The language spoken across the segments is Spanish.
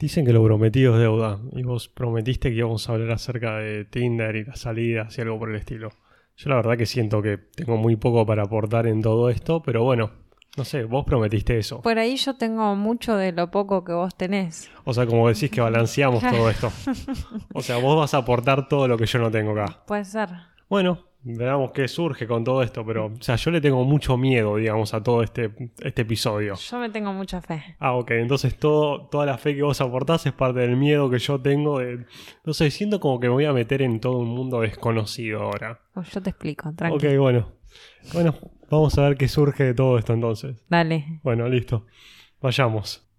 Dicen que lo prometido es deuda. Y vos prometiste que íbamos a hablar acerca de Tinder y las salidas y algo por el estilo. Yo la verdad que siento que tengo muy poco para aportar en todo esto, pero bueno, no sé, vos prometiste eso. Por ahí yo tengo mucho de lo poco que vos tenés. O sea, como decís que balanceamos todo esto. O sea, vos vas a aportar todo lo que yo no tengo acá. Puede ser. Bueno, veamos qué surge con todo esto, pero, o sea, yo le tengo mucho miedo, digamos, a todo este, este episodio. Yo me tengo mucha fe. Ah, ok, entonces todo, toda la fe que vos aportás es parte del miedo que yo tengo de... No sé, siento como que me voy a meter en todo un mundo desconocido ahora. Oh, Yo te explico, tranqui. Ok, bueno. Bueno, vamos a ver qué surge de todo esto entonces. Dale. Bueno, listo. Vayamos.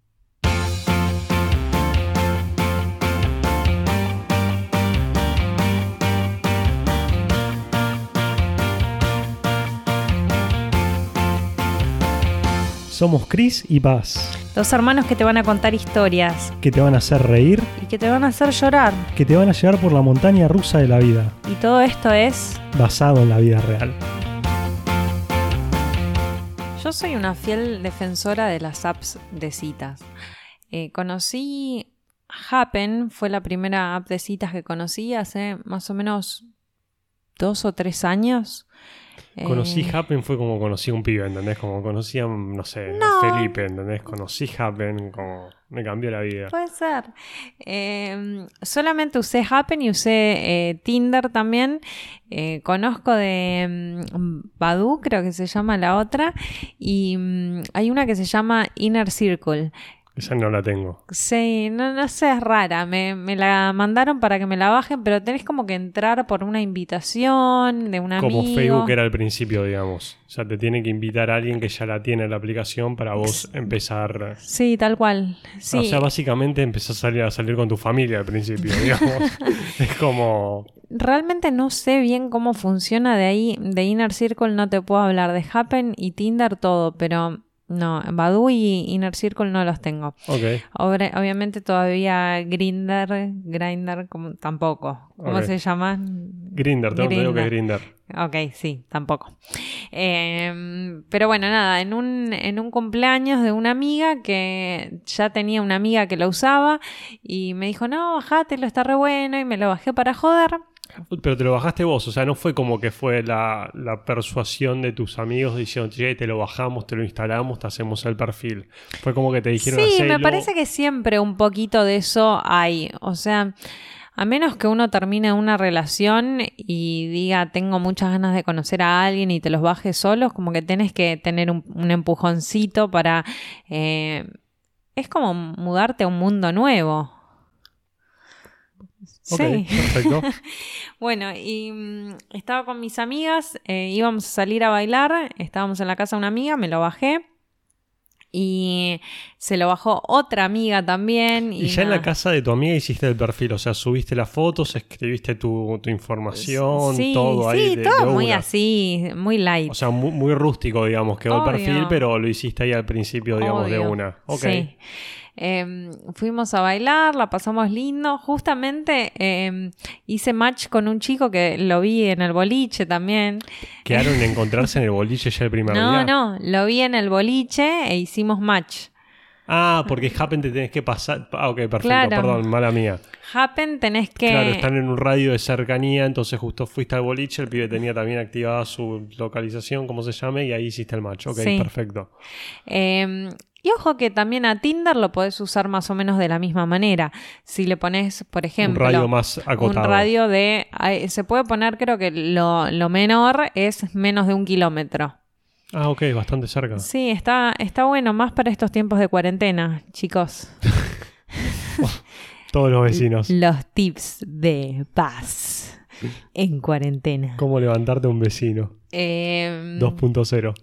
Somos Chris y Paz, Dos hermanos que te van a contar historias que te van a hacer reír, y que te van a hacer llorar. que te van a llevar por la montaña rusa de la vida, Y todo esto es... basado en la vida real. Yo soy una fiel defensora de las apps de citas. Eh, conocí Happen, fue la primera app de citas que conocí hace más o menos dos o tres años. Conocí Eh, Happen fue como conocí a un pibe, ¿entendés? Como conocí a, no sé, a. Felipe, ¿entendés? Conocí Happen, como me cambió la vida. Puede ser. Eh, solamente usé Happen y usé eh, Tinder también. Eh, conozco de mm, Badu, creo que se llama la otra. Y mm, hay una que se llama Inner Circle. Esa no la tengo. Sí, no, no sé, es rara. Me, me la mandaron para que me la bajen, pero tenés como que entrar por una invitación de un amigo. Como Facebook era al principio, digamos. O sea, te tiene que invitar a alguien que ya la tiene en la aplicación para vos empezar. Sí, tal cual. Sí. O sea, básicamente empezás a salir, a salir con tu familia al principio, digamos. es como. Realmente no sé bien cómo funciona de ahí. De Inner Circle no te puedo hablar. De Happen y Tinder todo, pero no, Badu y Inner Circle no los tengo. Ok. Obre- obviamente todavía Grinder, Grinder como, tampoco. ¿Cómo se llama? Grinder, tengo entendido que es. Grinder. Ok, sí, tampoco. Eh, pero bueno, nada, en un, en un cumpleaños de una amiga que ya tenía una amiga que lo usaba y me dijo, no, bajátelo, está re bueno y me lo bajé para joder. Pero te lo bajaste vos, o sea, no fue como que fue la, la persuasión de tus amigos diciendo, che, te lo bajamos, te lo instalamos, te hacemos el perfil. Fue como que te dijeron, Sí, me parece que siempre un poquito de eso hay. O sea, a menos que uno termine una relación y diga, tengo muchas ganas de conocer a alguien y te los bajes solos, como que tenés que tener un, un empujoncito para... eh, es como mudarte a un mundo nuevo. Sí. perfecto. Bueno, y mm, estaba con mis amigas, eh, íbamos a salir a bailar, estábamos en la casa de una amiga, me lo bajé y se lo bajó otra amiga también. Y, Y ya en la casa de tu amiga hiciste el perfil, o sea, subiste las fotos, escribiste tu, tu información, sí, todo ahí. Sí, de- todo de muy así, muy light. O sea, muy, muy rústico, digamos, quedó el Obvio. perfil, pero lo hiciste ahí al principio, digamos, de una. Ok. Sí. Em, fuimos a bailar, la pasamos lindo. Justamente em, hice match con un chico que lo vi en el boliche también. ¿Quedaron en encontrarse en el boliche ya el primer No, día? no, lo vi en el boliche e hicimos match. Ah, porque Happen te tenés que pasar. Ah, ok, perfecto, Claro. perdón, mala mía. Happen tenés que... Claro, están en un radio de cercanía, entonces justo fuiste al boliche, el pibe tenía también activada su localización, como se llame, y ahí hiciste el match. Ok, Sí. perfecto. Eh, y ojo que también a Tinder lo podés usar más o menos de la misma manera. Si le pones, por ejemplo, un radio más acotado. un radio de... Se puede poner, creo que lo, lo menor es menos de un kilómetro. Ah, ok, bastante cerca. Sí, está, está bueno, más para estos tiempos de cuarentena, chicos. Todos los vecinos. Los tips de paz en cuarentena. ¿Cómo levantarte a un vecino? Eh, 2.0.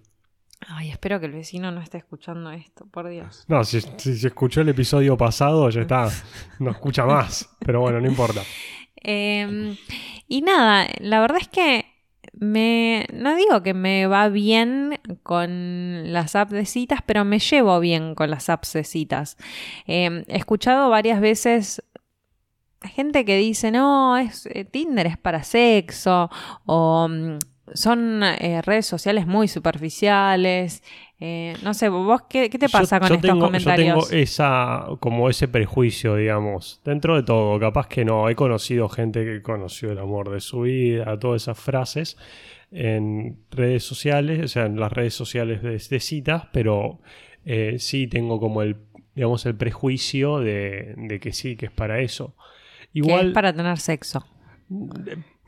ay, espero que el vecino no esté escuchando esto, por Dios. No, si, si se escuchó el episodio pasado, ya está. No escucha más. Pero bueno, no importa. Eh, y nada, la verdad es que me, no digo que me va bien con las apps de citas, pero me llevo bien con las apps de citas. Eh, he escuchado varias veces gente que dice, no, es, eh, Tinder es para sexo, o mm, son eh, redes sociales muy superficiales. Eh, no sé, vos, ¿qué, qué te pasa Yo- con yo estos tengo, comentarios? Yo tengo esa, como ese prejuicio, digamos. Dentro de todo, capaz que no. He conocido gente que conoció el amor de su vida, todas esas frases en redes sociales, o sea, en las redes sociales de, de citas, pero eh, sí tengo como el, digamos, el prejuicio de, de que sí, que es para eso. Que Igual, es para tener sexo.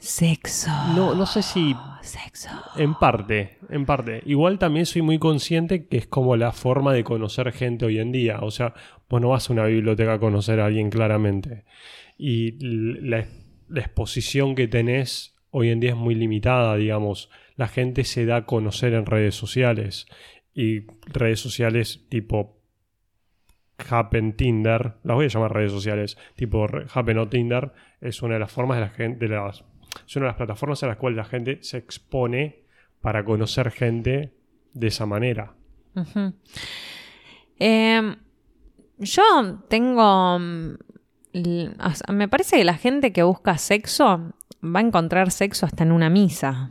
Sexo. no, no sé si Sexo. En parte, en parte. Igual también soy muy consciente que es como la forma de conocer gente hoy en día. O sea, vos no vas a una biblioteca a conocer a alguien claramente. Y la, la exposición que tenés hoy en día es muy limitada, digamos. La gente se da a conocer en redes sociales. Y redes sociales tipo Happen Tinder, las voy a llamar redes sociales, tipo Happen o Tinder, es una de las formas de la gente, de las, es una de las plataformas en las cuales la gente se expone para conocer gente de esa manera. Eh, yo tengo. mm, l- o sea, me parece que la gente que busca sexo va a encontrar sexo hasta en una misa.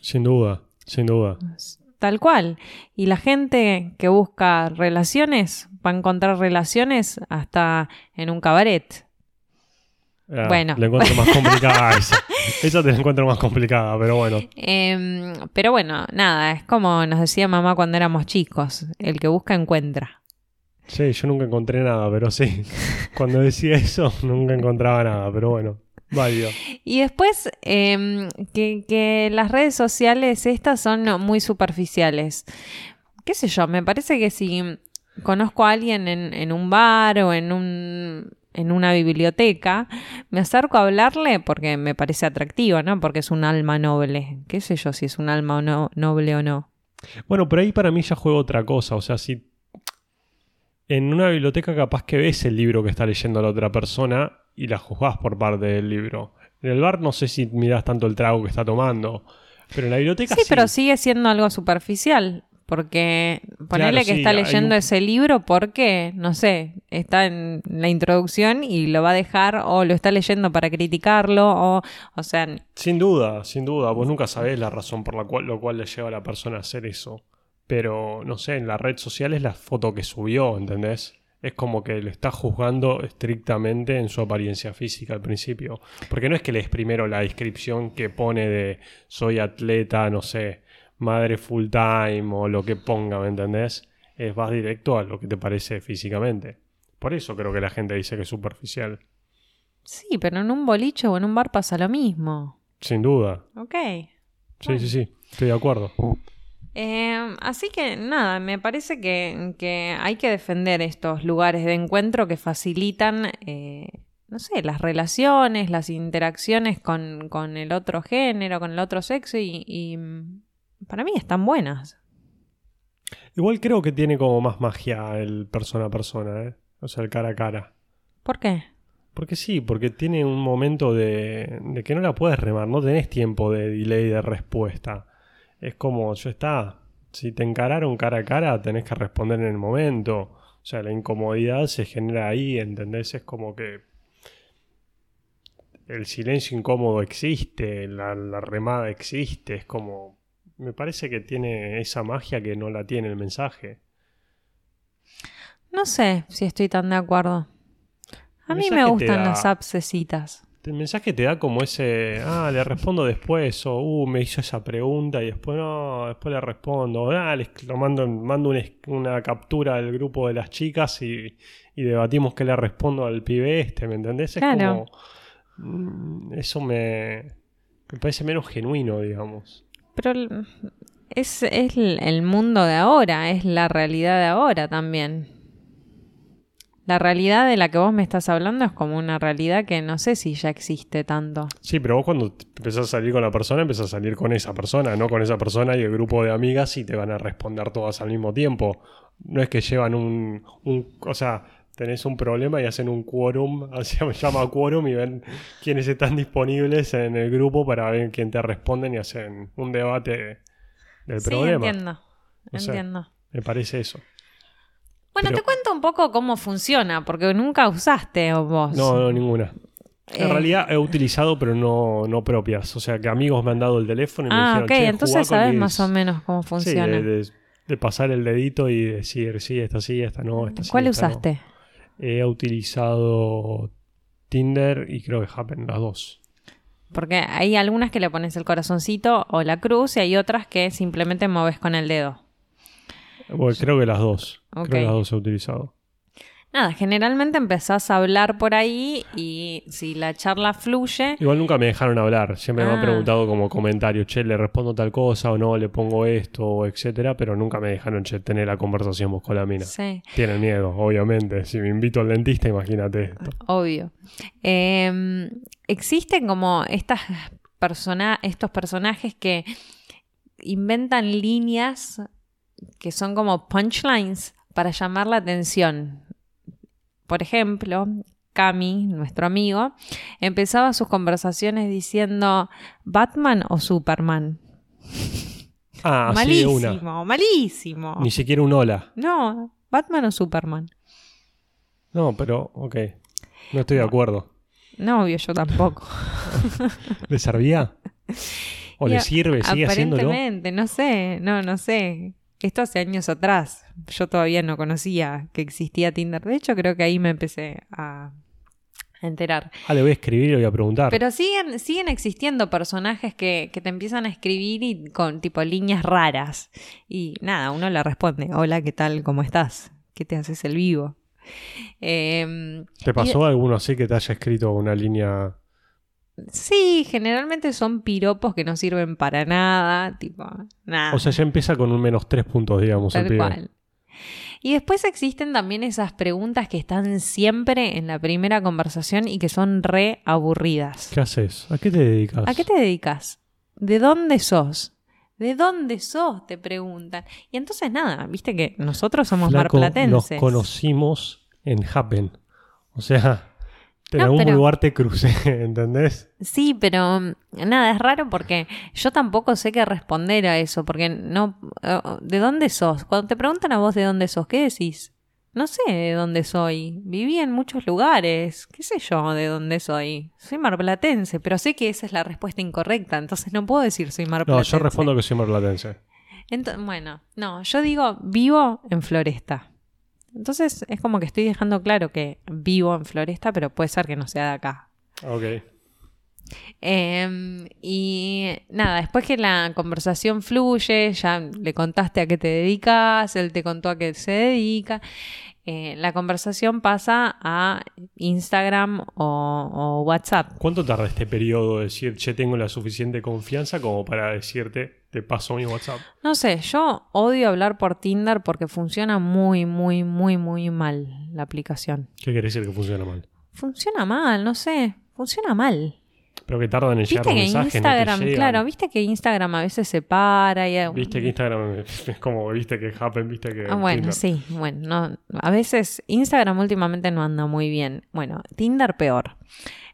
Sin duda, sin duda. Tal cual. Y la gente que busca relaciones va a encontrar relaciones hasta en un cabaret. Ah, Bueno. La encuentro más complicada esa. Esa te la encuentro más complicada, pero bueno. Em, pero bueno, nada, es como nos decía mamá cuando éramos chicos, el que busca encuentra. Sí, yo nunca encontré nada, pero sí. Cuando decía eso, nunca encontraba nada, pero bueno. Válido. Y después, em, que, que las redes sociales estas son muy superficiales. ¿Qué sé yo? Me parece que si conozco a alguien en, en un bar o en, un, en una biblioteca, me acerco a hablarle porque me parece atractivo, ¿no? Porque es un alma noble. ¿Qué sé yo si es un alma o no, noble o no? Bueno, pero ahí para mí ya juega otra cosa. O sea, si en una biblioteca capaz que ves el libro que está leyendo la otra persona y la juzgás por parte del libro. En el bar no sé si mirás tanto el trago que está tomando. Pero en la biblioteca Sí, sí. pero sigue siendo algo superficial. Porque ponerle que sí, está leyendo un- ese libro porque, no sé, está en la introducción y lo va a dejar o lo está leyendo para criticarlo o, o sea, Sin duda, sin duda. Vos nunca sabés la razón por la cual, lo cual le lleva a la persona a hacer eso. Pero, no sé, en la red social es la foto que subió, ¿entendés? Es como que le está juzgando estrictamente en su apariencia física al principio. Porque no es que lees primero la descripción que pone de soy atleta, no sé, madre full time o lo que ponga, ¿me entendés? Es vas directo a lo que te parece físicamente. Por eso creo que la gente dice que es superficial. sí, pero en un boliche o en un bar pasa lo mismo. Sin duda. Ok. Sí, sí, sí. Estoy de acuerdo. Eh, así que nada, me parece que, que hay que defender estos lugares de encuentro que facilitan, eh, no sé, las relaciones, las interacciones con, con el otro género, con el otro sexo y, y, para mí están buenas. Igual creo que tiene como más magia el persona a persona, ¿eh? O sea, el cara a cara. ¿Por qué? Porque sí, porque tiene un momento de, de que no la puedes remar, no tenés tiempo de delay de respuesta. Es como, ya está, si te encararon cara a cara, tenés que responder en el momento. O sea, la incomodidad se genera ahí, ¿entendés? Es como que el silencio incómodo existe, la, la remada existe, es como... Me parece que tiene esa magia que no la tiene el mensaje. No sé si estoy tan de acuerdo. A mí me gustan da- las abscesitas. El mensaje te da como ese, ah, le respondo después, o, uh, me hizo esa pregunta y después no, después le respondo, ah, les lo mando, mando una captura del grupo de las chicas y, y debatimos qué le respondo al pibe este, ¿me entendés? Es Claro. como, mm, eso me, me parece menos genuino, digamos. Pero es, es el mundo de ahora, es la realidad de ahora también. La realidad de la que vos me estás hablando es como una realidad que no sé si ya existe tanto. Sí, pero vos cuando empezás a salir con la persona, empezás a salir con esa persona, no con esa persona y el grupo de amigas y te van a responder todas al mismo tiempo. No es que llevan un, un o sea, tenés un problema y hacen un quórum, se llama quórum y ven quiénes están disponibles en el grupo para ver quién te responden y hacen un debate del sí, problema. entiendo. O sea, Entiendo. Me parece eso. Bueno, pero- te cuento un poco cómo funciona, porque nunca usaste vos. No, no, ninguna. En Eh. realidad he utilizado, pero no, no propias. O sea, que amigos me han dado el teléfono y me ah, dijeron, ok, "Che, entonces sabes mis-". más o menos cómo Sí, funciona. de, de- de pasar el dedito y decir, sí, esta sí, esta no, esta sí. ¿Cuál no. He utilizado Tinder y creo que Happen, las dos. Porque hay algunas que le pones el corazoncito o la cruz y hay otras que simplemente mueves con el dedo. Bueno, creo que las dos. Creo que las dos he utilizado. Nada, generalmente empezás a hablar por ahí y si la charla fluye, Igual nunca me dejaron hablar. Siempre me han Ah. preguntado como comentario, che, le respondo tal cosa o no, le pongo esto, etcétera, pero nunca me dejaron che, tener la conversación vos con la mina. sí, Tienen miedo, obviamente. Si me invito al dentista, imagínate esto. obvio. Eh, existen como estas persona estos personajes que inventan líneas que son como punchlines para llamar la atención. Por ejemplo, Cami, nuestro amigo, empezaba sus conversaciones diciendo Batman o Superman. Ah, malísimo, una. malísimo. Ni siquiera un hola. No, Batman o Superman. No, pero, ok. No estoy de acuerdo. No, obvio, yo tampoco. ¿Le servía? ¿O Y le sirve? ¿Sigue haciéndolo? Aparentemente, no sé, no, no sé. Esto hace años atrás. Yo todavía no conocía que existía Tinder. De hecho, creo que ahí me empecé a a enterar. Ah, le voy a escribir y le voy a preguntar. Pero siguen, siguen existiendo personajes que, que te empiezan a escribir y con tipo líneas raras. Y nada, uno le responde, hola, ¿qué tal? ¿Cómo estás? ¿Qué te haces el vivo? Em, ¿Te pasó alguno así que te haya escrito una línea? Sí, generalmente son piropos que no sirven para nada, tipo, nada. O sea, ya empieza con un menos tres puntos, digamos, el Tal cual. Y después existen también esas preguntas que están siempre en la primera conversación y que son re aburridas. ¿Qué haces? ¿A qué te dedicas? ¿A qué te dedicas? ¿De dónde sos? ¿De dónde sos? Te preguntan. Y entonces nada, viste que nosotros somos Flaco, Nos marplatenses. conocimos en Happen. O sea, en No, algún pero- lugar te crucé, ¿entendés? Sí, pero mm, nada, es raro porque yo tampoco sé qué responder a eso, porque no... eh, ¿De dónde sos? Cuando te preguntan a vos de dónde sos, ¿qué decís? No sé de dónde soy. Viví en muchos lugares. ¿Qué sé yo de dónde soy? Soy marplatense, pero sé que esa es la respuesta incorrecta, entonces no puedo decir soy No, marplatense. yo respondo que soy marplatense. Ento- bueno, no, yo digo vivo en Floresta. Entonces es como que estoy dejando claro que vivo en Floresta, pero puede ser que no sea de acá. Ok. Eh, y nada, después que la conversación fluye, ya le contaste a qué te dedicas, él te contó a qué se dedica, eh, la conversación pasa a Instagram o, o WhatsApp. ¿Cuánto tarda este periodo de decir, che, tengo la suficiente confianza como para decirte, te paso mi WhatsApp? No sé, yo odio hablar por Tinder porque funciona muy, muy, muy, muy mal la aplicación. ¿Qué quiere decir que funciona mal? Funciona mal, no sé, funciona mal. Pero que tardan en llegar Viste los que mensajes, Instagram, no te claro, viste que Instagram a veces se para y Viste que Instagram es como, viste que Happen, viste que... Ah, bueno, Tinder. sí, bueno, no, a veces Instagram últimamente no anda muy bien. Bueno, Tinder peor.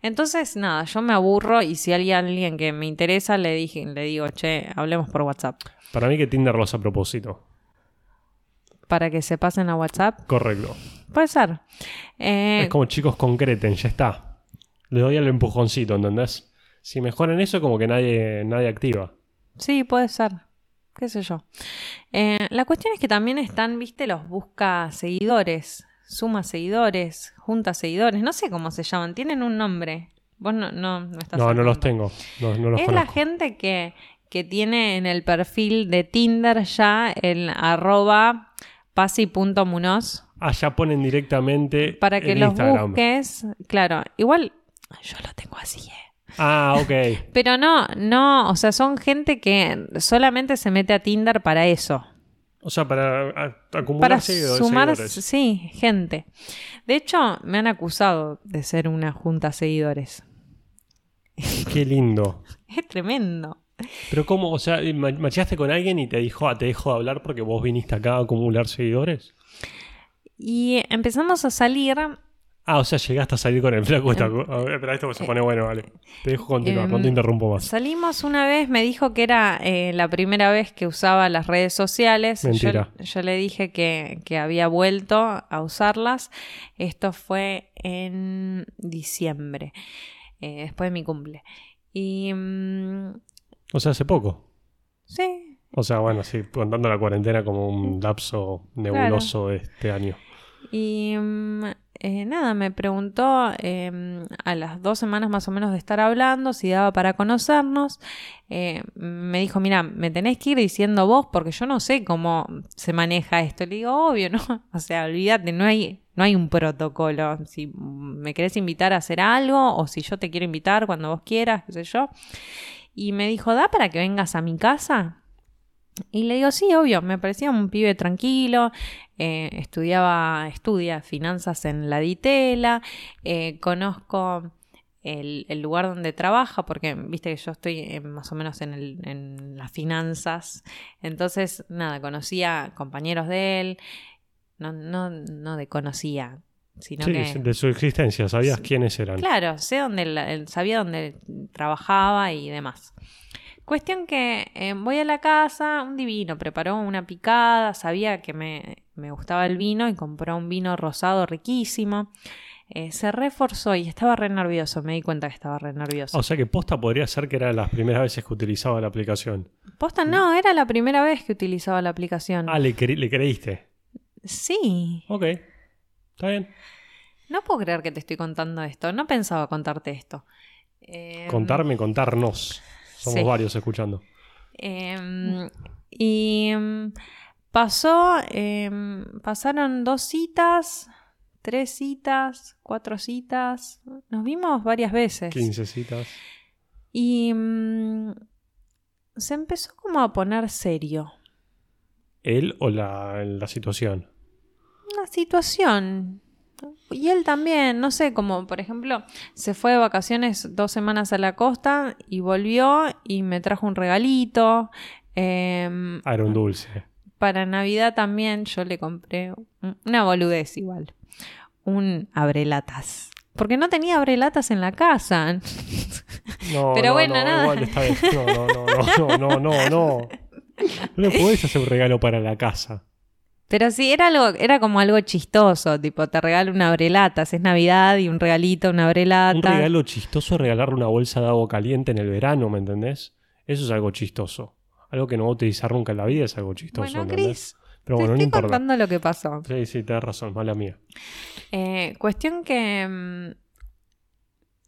Entonces, nada, yo me aburro y si hay alguien que me interesa, le dije, le digo, che, hablemos por WhatsApp. Para mí que Tinder lo hace a propósito. Para que se pasen a WhatsApp. Correcto. Puede ser. Eh, Es como chicos concreten, ya está. Le doy el empujoncito, ¿entendés? Si mejoran eso, como que nadie, nadie activa. Sí, puede ser. Qué sé yo. Eh, la cuestión es que también están, viste, los busca seguidores, suma seguidores, junta seguidores, no sé cómo se llaman, tienen un nombre. Vos no, no, no estás No, no los tengo. No, no los es la gente que, que tiene en el perfil de Tinder ya el arroba pasi.munoz ya ponen directamente para que en los Instagram. busques. Claro, igual yo lo tengo así, ¿eh? Ah, ok. Pero no, no, o sea, son gente que solamente se mete a Tinder para eso. O sea, para acumular Para seguidores, sumar, seguidores. sí, gente. De hecho, me han acusado de ser una junta seguidores. Qué lindo. Es tremendo. Pero cómo, o sea, ma- macheaste con alguien y te dijo, ah, te dejó de hablar porque vos viniste acá a acumular seguidores. Y empezamos a salir. Ah, o sea, llegaste a salir con el flaco. a ver, Espera, esto se pone bueno, vale. Te dejo continuar, no te Em, interrumpo más. Salimos una vez, me dijo que era eh, la primera vez que usaba las redes sociales. Mentira. Yo, le dije que, que había vuelto a usarlas. Esto fue en diciembre, eh, después de mi cumple. Y mm, O sea, hace poco. sí, O sea, bueno, sí, contando la cuarentena como un lapso nebuloso de este año. Y mm, eh, nada, me preguntó em, a las dos semanas más o menos de estar hablando si daba para conocernos. Eh, me dijo, mira, me tenés que ir diciendo vos porque yo no sé cómo se maneja esto. Le digo, obvio, ¿no? O sea, olvídate, no hay, no hay un protocolo. Si me querés invitar a hacer algo o si yo te quiero invitar cuando vos quieras, qué sé yo. Y me dijo, ¿da para que vengas a mi casa? Y le digo, sí, obvio, me parecía un pibe tranquilo, eh, estudiaba, estudia finanzas en la Ditela, eh, conozco el, lugar donde trabaja, porque viste que yo estoy más o menos en, el, en, las finanzas, entonces, nada, conocía compañeros de él, no, no, no de conocía, sino sí, que... de su existencia, sabías quiénes eran. Claro, sé dónde, sabía dónde trabajaba y demás. Cuestión que eh, voy a la casa, un divino, preparó una picada, sabía que me, gustaba el vino y compró un vino rosado riquísimo. Eh, se reforzó y estaba re nervioso, me di cuenta que estaba re nervioso. O sea que posta podría ser que era las primeras veces que utilizaba la aplicación. Posta no, era la primera vez que utilizaba la aplicación. Ah, le, le creíste. Sí. Ok, está bien. No puedo creer que te estoy contando esto, no pensaba contarte esto. Eh, Contarme, contarnos. Somos varios escuchando. Em, y em, pasó, em, pasaron dos citas, tres citas, cuatro citas. Nos vimos varias veces. Quince citas. Y se empezó como a poner serio. ¿Él o la, la situación? La situación. Y él también, no sé, como por ejemplo, se fue de vacaciones dos semanas a la costa y volvió y me trajo un regalito. Eh, era un dulce. Para Navidad también yo le compré una boludez igual. Un abrelatas. Porque no tenía abrelatas en la casa. No, Pero bueno, nada. No, no, no, no, no, no, no. No le podés hacer un regalo para la casa. Pero sí, era algo, era como algo chistoso, tipo, te regalo una abrelatas, es Navidad y un regalito, una abrelata. Un regalo chistoso regalarle una bolsa de agua caliente en el verano, ¿me entendés? Eso es algo chistoso. Algo que no va a utilizar nunca en la vida es algo chistoso. Bueno, Cris, Pero bueno, te estoy contando lo que pasó. Sí, sí, tienes razón, mala mía. Eh, cuestión que... Mm,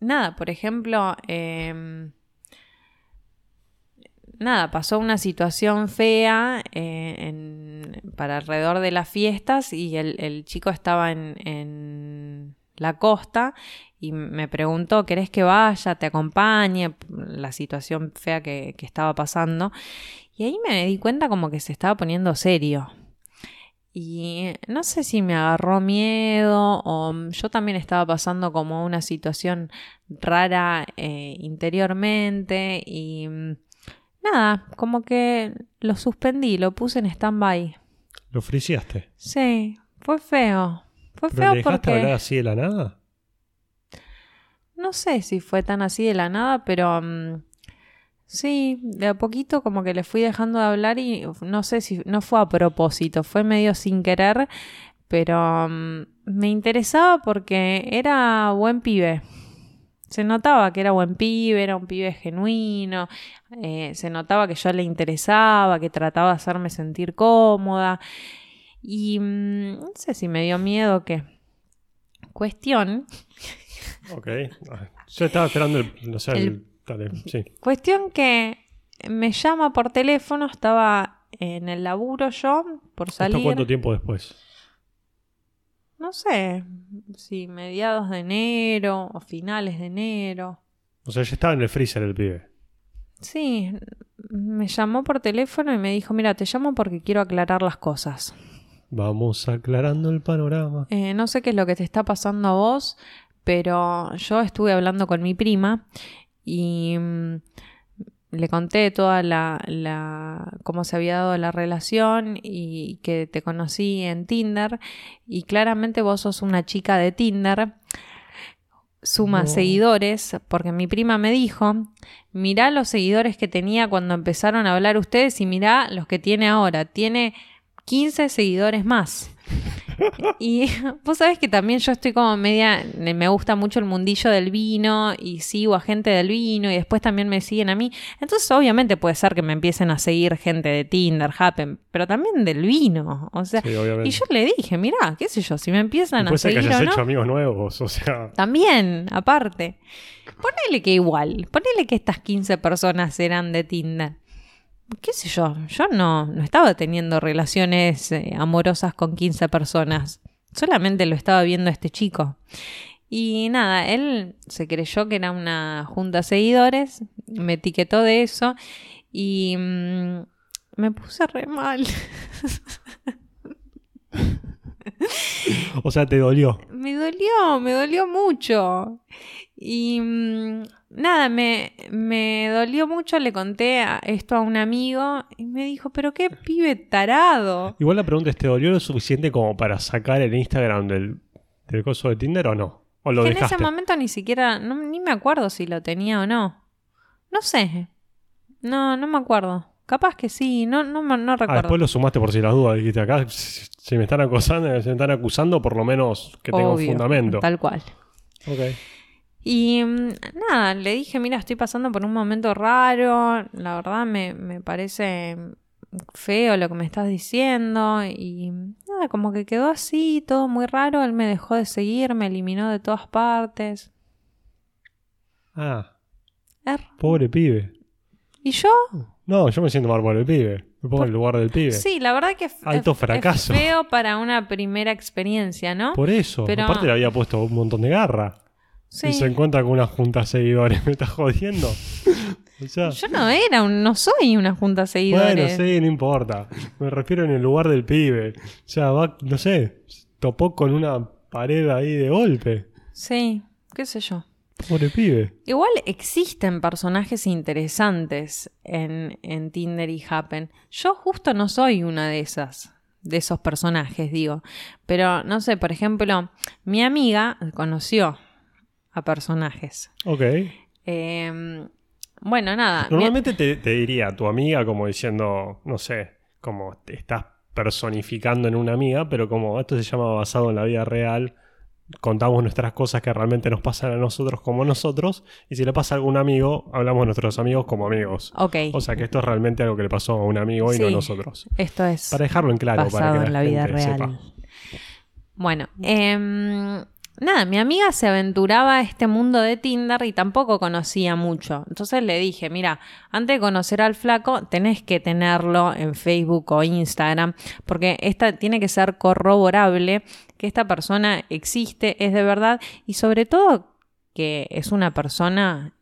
nada, por ejemplo... Eh, nada, pasó una situación fea eh, para alrededor de las fiestas y el, chico estaba en, la costa y me preguntó, ¿querés que vaya, te acompañe? La situación fea que, estaba pasando. Y ahí me di cuenta como que se estaba poniendo serio. Y no sé si me agarró miedo o yo también estaba pasando como una situación rara eh, interiormente y nada, como que lo suspendí, lo puse en stand-by. ¿Lo friciaste? Sí, fue feo. Fue ¿Pero feo le dejaste hablar así de la nada? No sé si fue tan así de la nada, pero mm, sí, de a poquito como que le fui dejando de hablar y no sé si no fue a propósito, fue medio sin querer, pero mm, me interesaba porque era buen pibe. Se notaba que era buen pibe, era un pibe genuino, eh, se notaba que yo le interesaba, que trataba de hacerme sentir cómoda. Y mm, no sé si me dio miedo o qué. Cuestión. Ok. Yo estaba esperando el. No sé, el, sí. Cuestión que me llama por teléfono, estaba en el laburo yo, por salir. cuánto tiempo después? No sé, si mediados de enero o finales de enero. O sea, ya estaba en el freezer el pibe. Sí, me llamó por teléfono y me dijo, mira, te llamo porque quiero aclarar las cosas. Vamos aclarando el panorama. Eh, no sé qué es lo que te está pasando a vos, pero yo estuve hablando con mi prima y mm, le conté toda la, la, cómo se había dado la relación y que te conocí en Tinder. Y claramente vos sos una chica de Tinder. Suma seguidores porque mi prima me dijo mirá los seguidores que tenía cuando empezaron a hablar ustedes y mirá los que tiene ahora. Tiene 15 seguidores más Y vos sabés que también yo estoy como media, me gusta mucho el mundillo del vino y sigo a gente del vino y después también me siguen a mí. Entonces obviamente puede ser que me empiecen a seguir gente de Tinder, Happen, pero también del vino. O sea, Sí, y yo le dije, mirá, qué sé yo, si me empiezan a Puede ser que seguir hayas o no. hecho amigos nuevos, o sea. También, aparte. Ponele que igual, ponele que estas 15 personas eran de Tinder. ¿Qué sé yo? Yo no, no estaba teniendo relaciones eh, amorosas con 15 personas. Solamente lo estaba viendo este chico. Y nada, él se creyó que era una junta de seguidores, me etiquetó de eso y mm, me puse re mal. O sea, te dolió. Me dolió, me dolió mucho. Y mm, nada, me, me dolió mucho, le conté a- esto a un amigo y me dijo, pero qué pibe tarado. Igual la pregunta es: ¿te dolió lo suficiente como para sacar el Instagram del, del coso de Tinder o no? ¿O lo Que en dejaste? ese momento ni siquiera, no, ni me acuerdo si lo tenía o no. No sé. No, no me acuerdo. Capaz que sí, no, no, me- no Ah, recuerdo. después lo sumaste por si las dudas. Dijiste acá, si me están acosando, si me están acusando, por lo menos que tenga un fundamento. Tal cual. Ok. Y mm, nada, le dije, mira, estoy pasando por un momento raro, la verdad me, me parece feo lo que me estás diciendo y nada, como que quedó así, todo muy raro, él me dejó de seguir, me eliminó de todas partes. Ah, Er- pobre pibe. ¿Y yo? No, yo me siento mal por el pibe. Me pongo en el lugar del pibe. Sí, la verdad que Alto es- fracaso. es feo para una primera experiencia, ¿no? Por eso. Pero- Aparte le había puesto un montón de garra. Sí. Y se encuentra con una junta de seguidores. ¿Me estás jodiendo? O sea, Yo no era, un- no soy una junta de seguidores. bueno, sí, no importa. Me refiero en el lugar del pibe. O sea, va, no sé, topó con una pared ahí de golpe. Sí, qué sé yo. Pobre pibe. Igual existen personajes interesantes en, en Tinder y Happen. Yo justo no soy una de esas, de esos personajes, digo. Pero no sé, por ejemplo, mi amiga conoció a personajes. Ok. Eh, bueno, nada. Normalmente te, te diría tu amiga como diciendo, no sé, como te estás personificando en una amiga, pero como esto se llama basado en la vida real, contamos nuestras cosas que realmente nos pasan a nosotros como nosotros, y si le pasa a algún amigo, hablamos de nuestros amigos como amigos. Ok, O sea que esto es realmente algo que le pasó a un amigo y no a nosotros. esto es Para dejarlo en claro, para basado que en la vida real. sepa. Bueno, em, nada, mi amiga se aventuraba a este mundo de Tinder y tampoco conocía mucho. Entonces le dije, mira, antes de conocer al flaco, tenés que tenerlo en Facebook o Instagram, porque esta tiene que ser corroborable que esta persona existe, es de verdad, y sobre todo que es una persona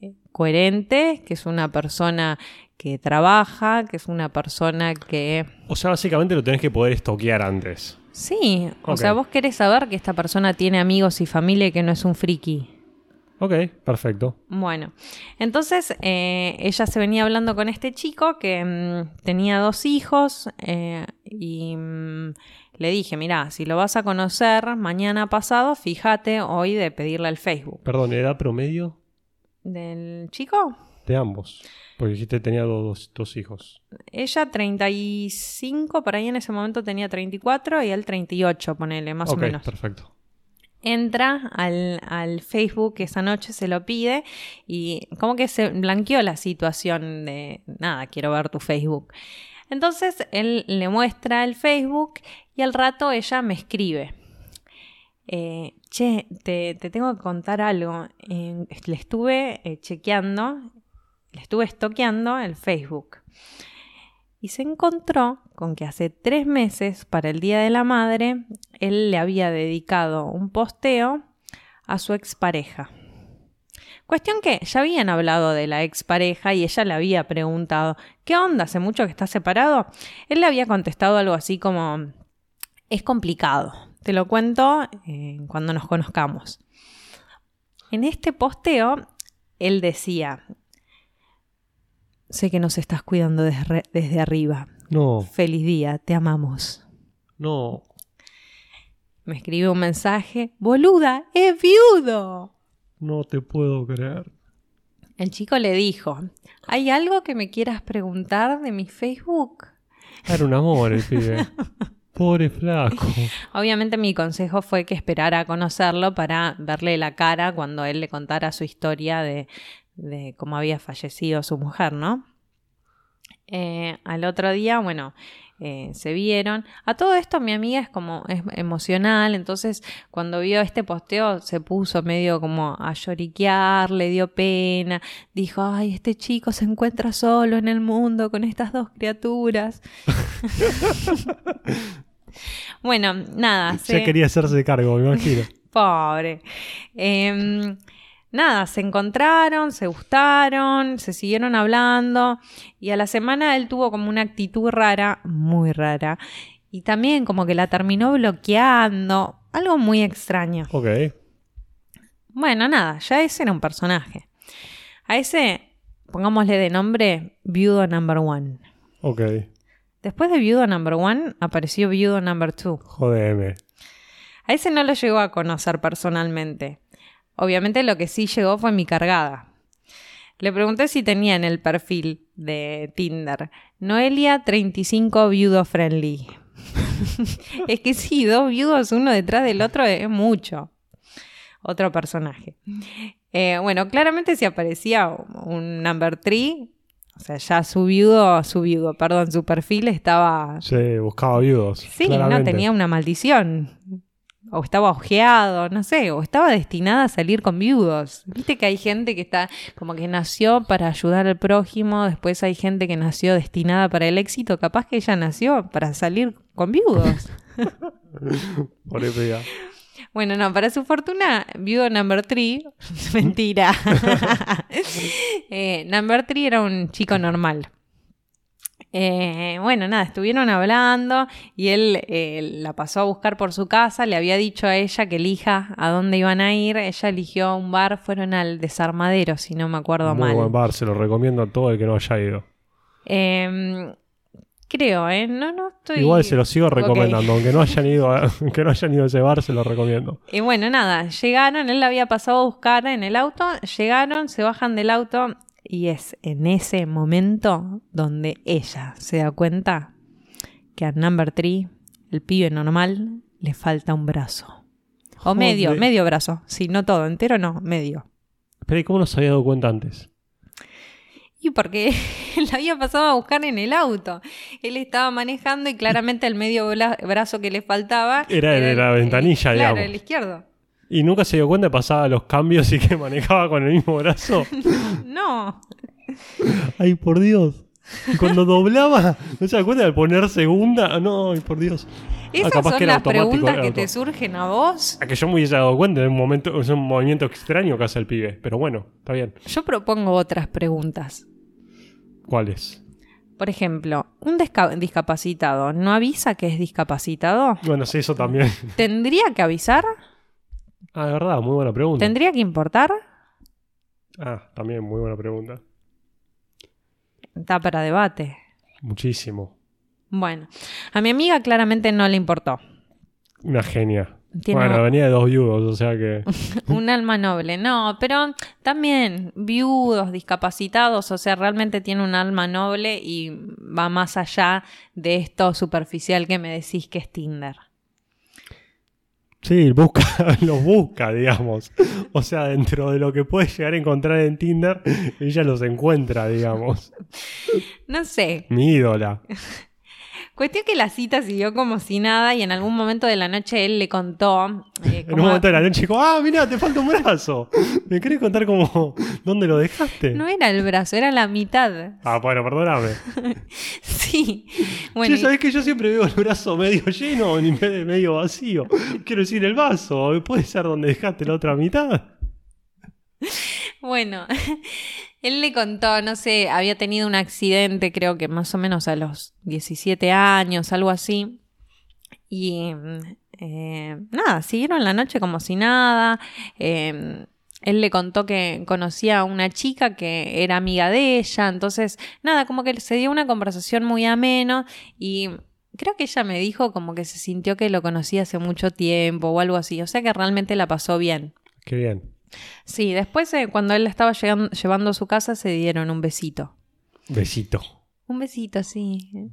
eh, coherente, que es una persona que trabaja, que es una persona que... O sea, básicamente lo tenés que poder estoquear antes. Sí, o sea, vos querés saber que esta persona tiene amigos y familia y que no es un friki. Ok, perfecto. Bueno, entonces eh, ella se venía hablando con este chico que mm, tenía dos hijos eh, y mm, le dije, mira, si lo vas a conocer mañana pasado, fíjate hoy de pedirle al Facebook. Perdón, ¿edad promedio? ¿Del chico? De ambos. Porque dijiste que tenía dos, dos hijos. Ella 35, por ahí en ese momento tenía 34 y él 38, ponele, más ok, o menos. perfecto. entra al, al Facebook esa noche, se lo pide y como que se blanqueó la situación de, nada, quiero ver tu Facebook. Entonces él le muestra el Facebook y al rato ella me escribe. eh, che, te, te tengo que contar algo. Eh, le estuve eh, chequeando, le estuve estoqueando el Facebook. Y se encontró con que hace tres meses, para el Día de la Madre, él le había dedicado un posteo a su expareja. Cuestión que ya habían hablado de la expareja y ella le había preguntado, ¿qué onda? ¿Hace mucho que estás separado? Él le había contestado algo así como, es complicado, te lo cuento eh, cuando nos conozcamos. En este posteo, él decía, sé que nos estás cuidando desde, desde arriba. No, Feliz día, te amamos. no. Me escribe un mensaje, boluda, es viudo. No te puedo creer. El chico le dijo, ¿hay algo que me quieras preguntar de mi Facebook? Era un amor el pibe. Pobre flaco. Obviamente mi consejo fue que esperara a conocerlo para verle la cara cuando él le contara su historia de, de cómo había fallecido su mujer, ¿no? Eh, al otro día, bueno, eh, se vieron. A todo esto mi amiga es como es emocional, entonces cuando vio este posteo se puso medio como a lloriquear, le dio pena, dijo, ay, este chico se encuentra solo en el mundo con estas dos criaturas. bueno, nada. Ya se- quería hacerse cargo, me imagino. Pobre. Em, nada, se encontraron, se gustaron, se siguieron hablando y a la semana él tuvo como una actitud rara, muy rara, y también como que la terminó bloqueando, algo muy extraño. Ok. Bueno, nada, ya ese era un personaje. A ese, pongámosle de nombre Viudo Number One. Ok. Después de Viudo Number One apareció Viudo Number Two. Jodeme. A ese no lo llegó a conocer personalmente. Obviamente lo que sí llegó fue mi cargada. Le pregunté si tenía en el perfil de Tinder Noelia 35 viudo friendly. es que sí, dos viudos uno detrás del otro es mucho. Otro personaje. Eh, bueno, claramente si aparecía un number three, o sea, ya su viudo, su viudo, perdón, su perfil estaba Sí, buscaba viudos. Sí, no tenía una maldición. O estaba ojeado, no sé, o estaba destinada a salir con viudos. Viste que hay gente que está como que nació para ayudar al prójimo, después hay gente que nació destinada para el éxito, capaz que ella nació para salir con viudos. Pobre pega. Bueno, no, para su fortuna, viudo number three, mentira. Eh, number three era un chico normal. Eh, bueno, nada, estuvieron hablando y él eh, la pasó a buscar por su casa, le había dicho a ella que elija a dónde iban a ir, ella eligió un bar, fueron al desarmadero, si no me acuerdo Muy mal. buen bar, se lo recomiendo a todo el que no haya ido. Eh, creo, ¿eh? No, no estoy... Igual se lo sigo recomendando, aunque no hayan ido a, aunque no hayan ido a ese bar, se lo recomiendo. Y bueno, nada, llegaron, él la había pasado a buscar en el auto, llegaron, se bajan del auto y es en ese momento donde ella se da cuenta que a Number 3, el pibe normal, le falta un brazo. O medio, Joder. medio brazo. Sí, no todo, entero no, medio. Pero ¿y cómo no se había dado cuenta antes? Y porque la había pasado a buscar en el auto. Él estaba manejando y claramente el medio brazo que le faltaba Era el de la ventanilla, claro, digamos. el izquierdo. ¿Y nunca se dio cuenta que pasaba los cambios y que manejaba con el mismo brazo? No. ¡Ay, por Dios! Y cuando doblaba, ¿no se da cuenta de poner segunda? Ah, No, ay, por Dios. Esas capaz son las preguntas que te surgen a vos. A que yo me hubiese dado cuenta, es un, momento, es un movimiento extraño que hace el pibe. Pero bueno, está bien. Yo propongo otras preguntas. ¿Cuál es? Por ejemplo, un disca- discapacitado no avisa que es discapacitado. Bueno, sí, eso también. ¿Tendría que avisar? Ah, de verdad, muy buena pregunta. ¿Tendría que importar? Ah, también muy buena pregunta. Está para debate. Muchísimo. Bueno, a mi amiga claramente no le importó. Una genia. Tiene Bueno, venía de dos viudos, o sea que. un alma noble. No, pero también viudos, discapacitados, o sea, realmente tiene un alma noble y va más allá de esto superficial que me decís que es Tinder. Sí, busca, los busca, digamos. O sea, dentro de lo que puede llegar a encontrar en Tinder, ella los encuentra, digamos. No sé, Mi ídola. Cuestión que la cita siguió como si nada y en algún momento de la noche él le contó. eh, En un momento de la noche dijo, ah, mira, te falta un brazo. ¿Me querés contar cómo, dónde lo dejaste? No era el brazo, era la mitad. Ah, bueno, perdóname. Sí. Bueno, Che, ¿sabés que yo siempre veo el brazo medio lleno de medio vacío? Quiero decir, el vaso, ¿puede ser donde dejaste la otra mitad? y- bueno, él le contó, no sé, había tenido un accidente, creo que más o menos a los 17 años, algo así. Y mm, eh, nada, siguieron la noche como si nada. Eh, él le contó que conocía a una chica que era amiga de ella, entonces nada, como que se dio una conversación muy ameno y creo que ella me dijo como que se sintió que lo conocía hace mucho tiempo o algo así, o sea que realmente la pasó bien. Qué bien. Sí, después eh, cuando él la estaba llevando a su casa se dieron un besito. Besito. Un besito, sí.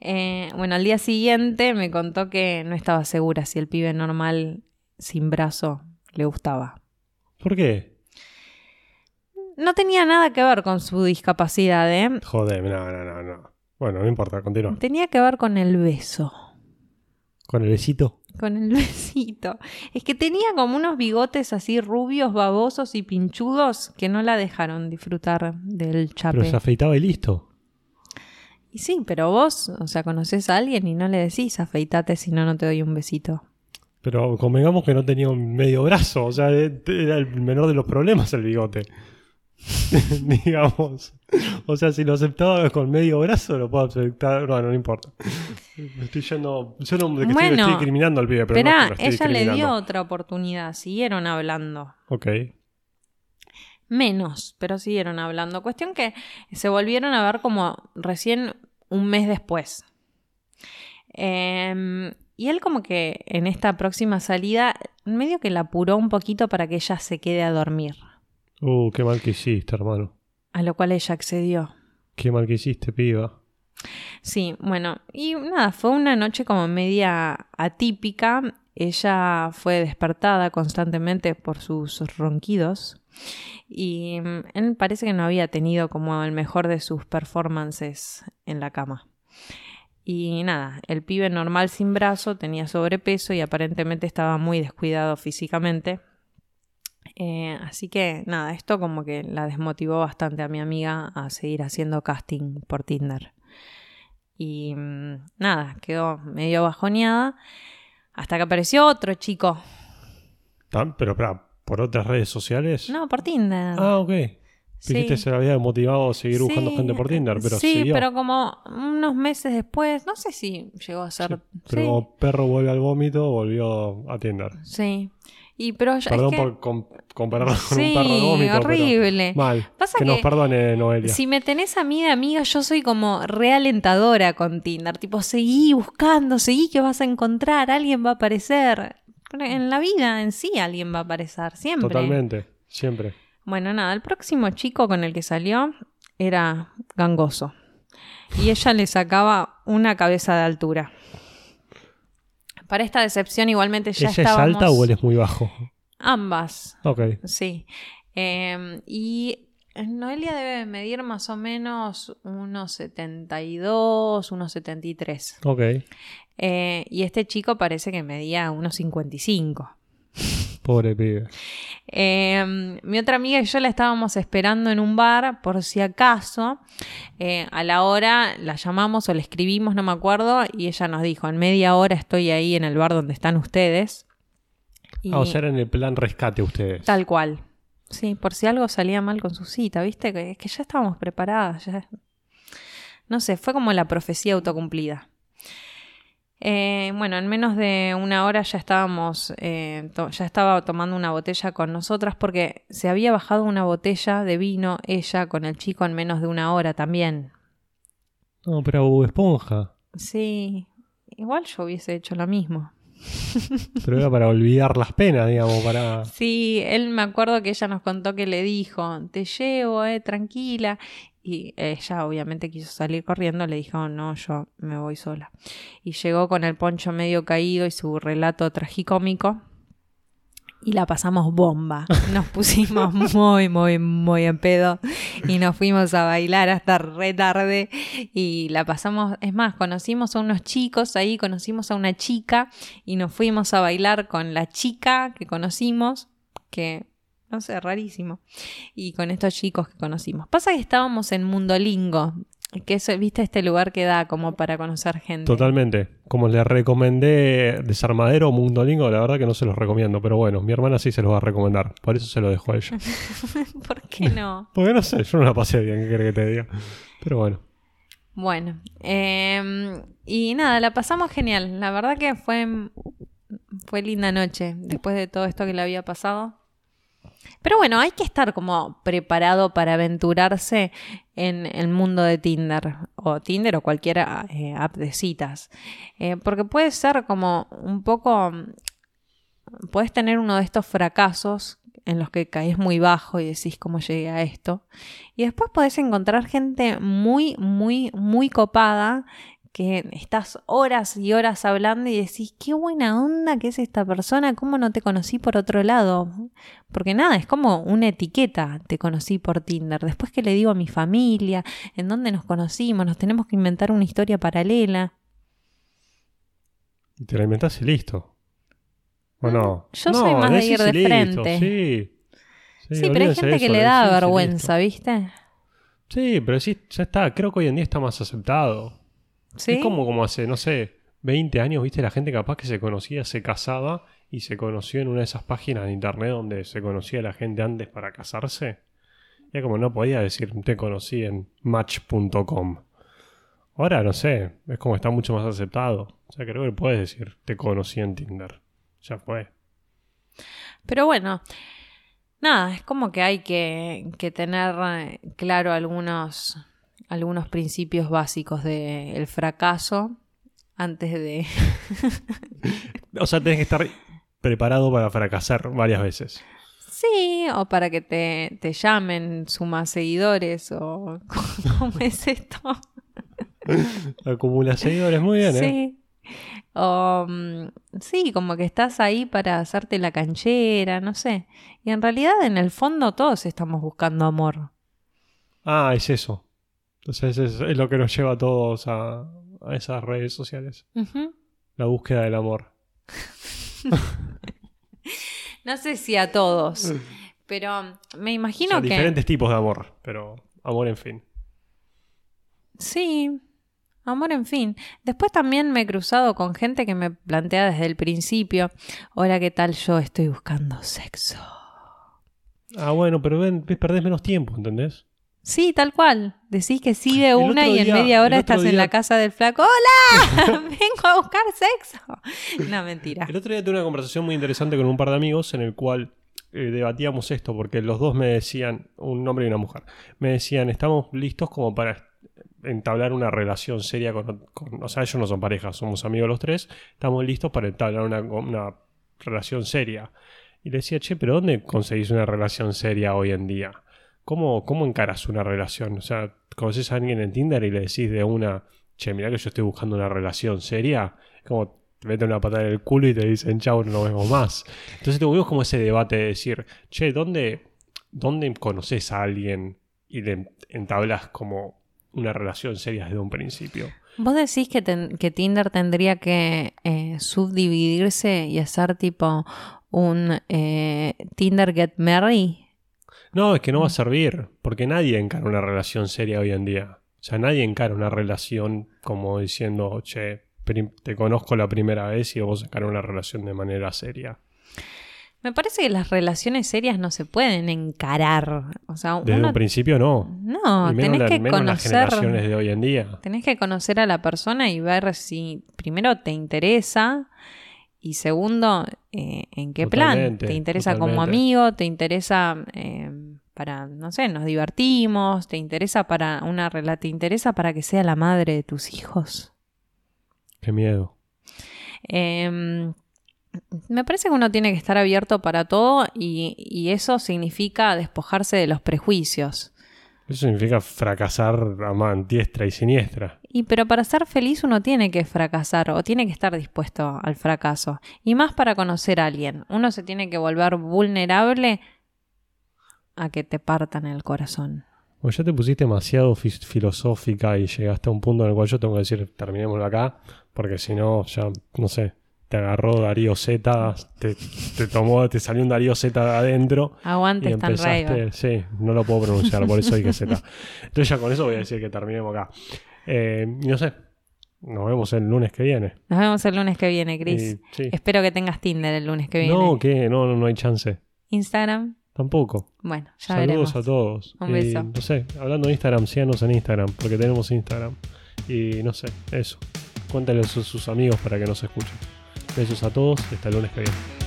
Eh, bueno, al día siguiente me contó que no estaba segura si el pibe normal sin brazo le gustaba. ¿Por qué? No tenía nada que ver con su discapacidad, ¿eh? Joder, no, no, no, no. Bueno, no importa, continúa. Tenía que ver con el beso. ¿Con el besito? Con el besito. Es que tenía como unos bigotes así rubios, babosos y pinchudos que no la dejaron disfrutar del chape. Pero se afeitaba y listo. Y sí, pero vos, o sea, conoces a alguien y no le decís afeitate si no, no te doy un besito. Pero convengamos que no tenía un medio brazo, o sea, era el menor de los problemas el bigote. digamos. O sea, si lo aceptaba con medio brazo, lo puedo aceptar. Bueno, no importa. Estoy yendo. Yo no de que estoy, Bueno, estoy discriminando al pibe, pero Pero no es que lo estoy ella le dio otra oportunidad, siguieron hablando. Ok. Menos, pero siguieron hablando. Cuestión que se volvieron a ver como recién un mes después. Em, y él como que en esta próxima salida medio que la apuró un poquito para que ella se quede a dormir. Uh, qué mal que hiciste, hermano. A lo cual ella accedió. Qué mal que hiciste, piba. Sí, bueno, y nada, fue una noche como media atípica. Ella fue despertada constantemente por sus ronquidos y mm, él parece que no había tenido como el mejor de sus performances en la cama. Y nada, el pibe normal sin brazo tenía sobrepeso y aparentemente estaba muy descuidado físicamente. Eh, así que nada, esto como que la desmotivó bastante a mi amiga a seguir haciendo casting por Tinder. Y mm, nada, quedó medio bajoneada. Hasta que apareció otro chico. Tan- Pero, espera, ¿por otras redes sociales? No, por Tinder. Ah, ok. Sí. Dijiste que se había motivado a seguir buscando Sí, gente por Tinder, pero Sí, siguió. pero como unos meses después, no sé si llegó a ser. Pero sí, como perro vuelve al vómito, volvió a Tinder. sí. Y pero ya- Perdón es que, por com- compararlo con Sí, un perro vómito. horrible. Mal. Pasa que, nos que perdone, Noelia. Si me tenés a mí de amiga, yo soy como realentadora con Tinder. Tipo, seguí buscando, seguí que vas a encontrar, alguien va a aparecer. En la vida en sí alguien va a aparecer, siempre. Totalmente. Siempre. Bueno, nada, el próximo chico con el que salió era gangoso. Y ella le sacaba una cabeza de altura. Para esta decepción igualmente ya ¿Ella es estábamos... alta o él es muy bajo? Ambas, Ok. sí. Eh, y Noelia debe medir más o menos unos 72, unos 73. Ok. Eh, y este chico parece que medía unos 55. Pobre pibe. Eh, mi otra amiga y yo la estábamos esperando en un bar por si acaso. Eh, a la hora la llamamos o le escribimos, no me acuerdo, y ella nos dijo, en media hora estoy ahí en el bar donde están ustedes. Y Ah, o sea, en el plan rescate ustedes. tal cual. Sí, por si algo salía mal con su cita, ¿viste? Que, que ya estábamos preparadas. ya- No sé, fue como la profecía autocumplida. Eh, bueno, en menos de una hora ya estábamos, eh, ya estaba tomando una botella con nosotras porque se había bajado una botella de vino ella con el chico en menos de una hora también. No, pero Bob Esponja. Sí, igual yo hubiese hecho lo mismo. Pero era para olvidar las penas, digamos, para... Sí, él me acuerdo que ella nos contó que le dijo, te llevo, eh, tranquila. Y ella obviamente quiso salir corriendo, le dijo, no, yo me voy sola. Y llegó con el poncho medio caído y su relato tragicómico. Y la pasamos bomba. Nos pusimos muy, muy, muy en pedo. Y nos fuimos a bailar hasta re tarde. Y la pasamos, es más, conocimos a unos chicos ahí, conocimos a una chica. Y nos fuimos a bailar con la chica que conocimos. Que, no sé, rarísimo. Y con estos chicos que conocimos. Pasa que estábamos en Mundolingo. Que es, viste, este lugar que da como para conocer gente. Totalmente. Como le recomendé Desarmadero o Mundolingo, la verdad que no se los recomiendo. Pero bueno, mi hermana sí se los va a recomendar. Por eso se lo dejo a ella. ¿Por qué no? Porque no sé, yo no la pasé bien, ¿qué querés que te diga? Pero bueno. Bueno, eh, y nada, la pasamos genial. La verdad que fue, fue linda noche después de todo esto que le había pasado. Pero bueno, hay que estar como preparado para aventurarse en el mundo de Tinder o Tinder o cualquier eh, app de citas. Eh, porque puede ser como un poco... Puedes tener uno de estos fracasos en los que caes muy bajo y decís cómo llegué a esto. Y después podés encontrar gente muy, muy, muy copada que estás horas y horas hablando y decís, qué buena onda que es esta persona, ¿cómo no te conocí por otro lado? Porque nada, es como una etiqueta, te conocí por Tinder. Después que le digo a mi familia, en dónde nos conocimos, nos tenemos que inventar una historia paralela. Y te la inventás y listo. ¿O no? Yo No, soy más de ir de frente. Sí. Sí, pero hay gente que le da vergüenza. ¿viste? Sí, pero sí, ya está. Creo que hoy en día está más aceptado. Sí. Es como, como hace, no sé, 20 años, viste, la gente capaz que se conocía, se casaba y se conoció en una de esas páginas de internet donde se conocía a la gente antes para casarse. Ya como no podía decir, te conocí en match.com. Ahora, no sé, es como está mucho más aceptado. O sea, creo que puedes decir, te conocí en Tinder. Ya fue. Pero bueno, nada, es como que hay que, que tener eh, claro algunos, algunos principios básicos del fracaso antes de... O sea, tenés que estar preparado para fracasar varias veces. Sí, o para que te, te llamen, sumas seguidores, o ¿cómo es esto? Acumula seguidores muy bien, ¿eh? Sí. O, mm, sí, como que estás ahí para hacerte la canchera, no sé. Y en realidad, en el fondo, todos estamos buscando amor. Ah, es eso. Entonces es, es lo que nos lleva a todos a, a esas redes sociales. La búsqueda del amor. No sé si a todos, pero me O imagino sea, que... diferentes tipos de amor, pero amor en fin. Sí, amor en fin. Después también me he cruzado con gente que me plantea desde el principio, hola, ¿qué tal? Yo estoy buscando sexo. Ah, bueno, pero ven, perdés menos tiempo, ¿entendés? Sí, tal cual. Decís que sí de una y en media hora estás en la casa del flaco. ¡Hola! Vengo a buscar sexo. No, mentira. El otro día tuve una conversación muy interesante con un par de amigos en el cual eh, debatíamos esto, porque los dos me decían, un hombre y una mujer, me decían, estamos listos como para entablar una relación seria con, con- o sea, ellos no son pareja, somos amigos los tres, estamos listos para entablar una, una relación seria. Y le decía, che, pero ¿dónde conseguís una relación seria hoy en día? ¿Cómo, cómo encaras una relación? O sea, conoces a alguien en Tinder y le decís de una, che, mirá que yo estoy buscando una relación seria, como te meten una patada en el culo y te dicen, chau, no nos vemos más. Entonces tuvimos como ese debate de decir, che, ¿dónde, dónde conoces a alguien y le entablas como una relación seria desde un principio? ¿Vos decís que, que Tinder tendría que eh, subdividirse y hacer tipo un eh, Tinder Get Married? No, es que no va a servir, porque nadie encara una relación seria hoy en día. O sea, nadie encara una relación como diciendo, che, te conozco la primera vez y vos encarar una relación de manera seria. Me parece que las relaciones serias no se pueden encarar. O sea, Desde uno... un principio no. No, y menos, tenés la- que menos las conocer... generaciones de hoy en día. Tenés que conocer a la persona y ver si primero te interesa y segundo, eh, en qué plan. ¿Te interesa como amigo? ¿Te interesa eh, para, no sé, nos divertimos? ¿Te interesa para una rela- ¿Te interesa para que sea la madre de tus hijos? Qué miedo. Eh, me parece que uno tiene que estar abierto para todo y, y eso significa despojarse de los prejuicios. Eso significa fracasar a man diestra y siniestra. Y pero para ser feliz uno tiene que fracasar o tiene que estar dispuesto al fracaso. Y más para conocer a alguien. Uno se tiene que volver vulnerable a que te partan el corazón. Bueno, ya te pusiste demasiado filosófica y llegaste a un punto en el cual yo tengo que decir, terminémoslo acá, porque si no, ya, no sé, te agarró Darío Z, te, te tomó, te salió un Darío Z de adentro Aguante y empezaste, sí, no lo puedo pronunciar, por eso dije Z. Entonces ya con eso voy a decir que terminemos acá. Eh, no sé, nos vemos el lunes que viene. Nos vemos el lunes que viene, Chris. Y- sí. Espero que tengas Tinder el lunes que viene. No, que no, no, no hay chance. Instagram. Tampoco. Bueno, ya Saludos veremos. a todos. Un Y, beso. no sé, hablando de Instagram, síganos en Instagram, porque tenemos Instagram. Y no sé, eso. Cuéntale a sus, sus amigos para que nos escuchen. Besos a todos y hasta el lunes que viene.